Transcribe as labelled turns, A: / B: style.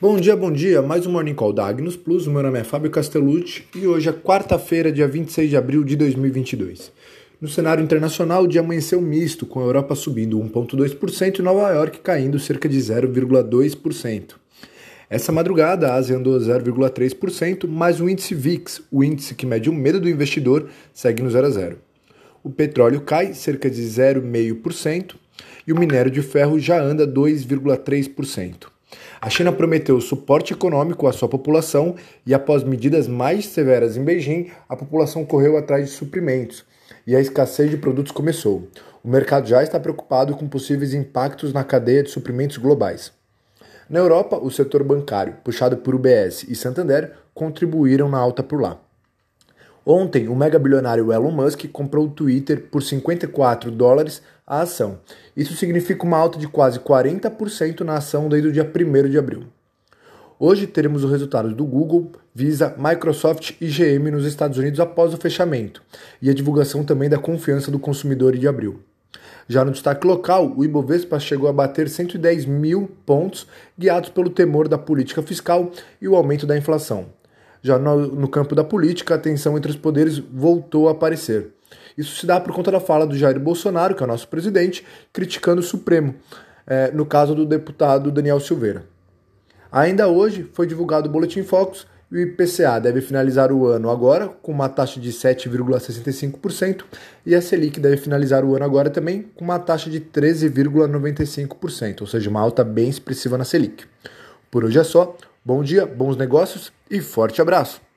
A: Bom dia, bom dia. Mais um Morning Call da Agnus Plus. Meu nome é Fábio Castellucci e hoje é quarta-feira, dia 26 de abril de 2022. No cenário internacional, o dia amanheceu misto, com a Europa subindo 1,2% e Nova York caindo cerca de 0,2%. Essa madrugada, a Ásia andou 0,3%, mas o índice VIX, o índice que mede o medo do investidor, segue no 0 a 0. O petróleo cai cerca de 0,5% e o minério de ferro já anda 2,3%. A China prometeu suporte econômico à sua população e, após medidas mais severas em Beijing, a população correu atrás de suprimentos e a escassez de produtos começou. O mercado já está preocupado com possíveis impactos na cadeia de suprimentos globais. Na Europa, o setor bancário, puxado por UBS e Santander, contribuíram na alta por lá. Ontem, o mega bilionário Elon Musk comprou o Twitter por 54 dólares a ação. Isso significa uma alta de quase 40% na ação desde o dia 1 de abril. Hoje teremos os resultados do Google, Visa, Microsoft e GM nos Estados Unidos após o fechamento, e a divulgação também da confiança do consumidor de abril. Já no destaque local, o Ibovespa chegou a bater 110 mil pontos, guiados pelo temor da política fiscal e o aumento da inflação. Já no, no campo da política, a tensão entre os poderes voltou a aparecer. Isso se dá por conta da fala do Jair Bolsonaro, que é o nosso presidente, criticando o Supremo, é, no caso do deputado Daniel Silveira. Ainda hoje foi divulgado o Boletim Focus e o IPCA deve finalizar o ano agora com uma taxa de 7,65% e a Selic deve finalizar o ano agora também com uma taxa de 13,95%, ou seja, uma alta bem expressiva na Selic. Por hoje é só. Bom dia, bons negócios e forte abraço!